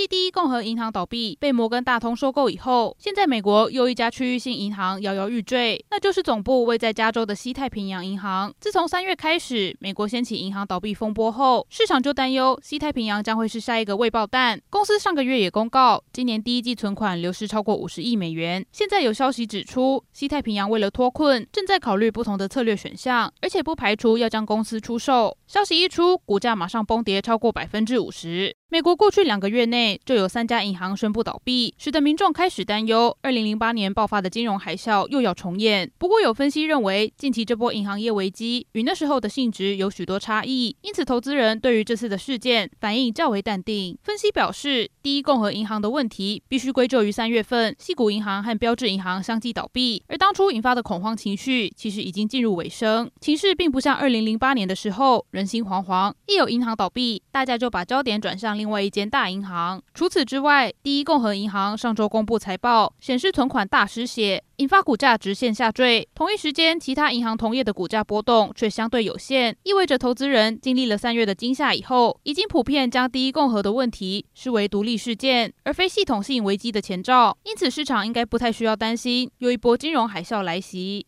继第一共和银行倒闭被摩根大通收购以后，现在美国又一家区域性银行摇摇欲坠，那就是总部位在加州的西太平洋银行。自从三月开始，美国掀起银行倒闭风波后，市场就担忧西太平洋将会是下一个未爆弹。公司上个月也公告，今年第一季存款流失超过五十亿美元。现在有消息指出，西太平洋为了脱困，正在考虑不同的策略选项，而且不排除要将公司出售。消息一出，股价马上崩跌超过百分之五十。美国过去两个月内就有三家银行宣布倒闭，使得民众开始担忧，二零零八年爆发的金融海啸又要重演。不过有分析认为，近期这波银行业危机与那时候的性质有许多差异，因此投资人对于这次的事件反应较为淡定。分析表示，第一共和银行的问题必须归咎于三月份西谷银行和标志银行相继倒闭，而当初引发的恐慌情绪其实已经进入尾声，情势并不像二零零八年的时候人心惶惶，一有银行倒闭，大家就把焦点转向。另外一间大银行。除此之外，第一共和银行上周公布财报，显示存款大失血，引发股价直线下坠。同一时间，其他银行同业的股价波动却相对有限，意味着投资人经历了三月的惊吓以后，已经普遍将第一共和的问题视为独立事件，而非系统性危机的前兆。因此，市场应该不太需要担心有一波金融海啸来袭。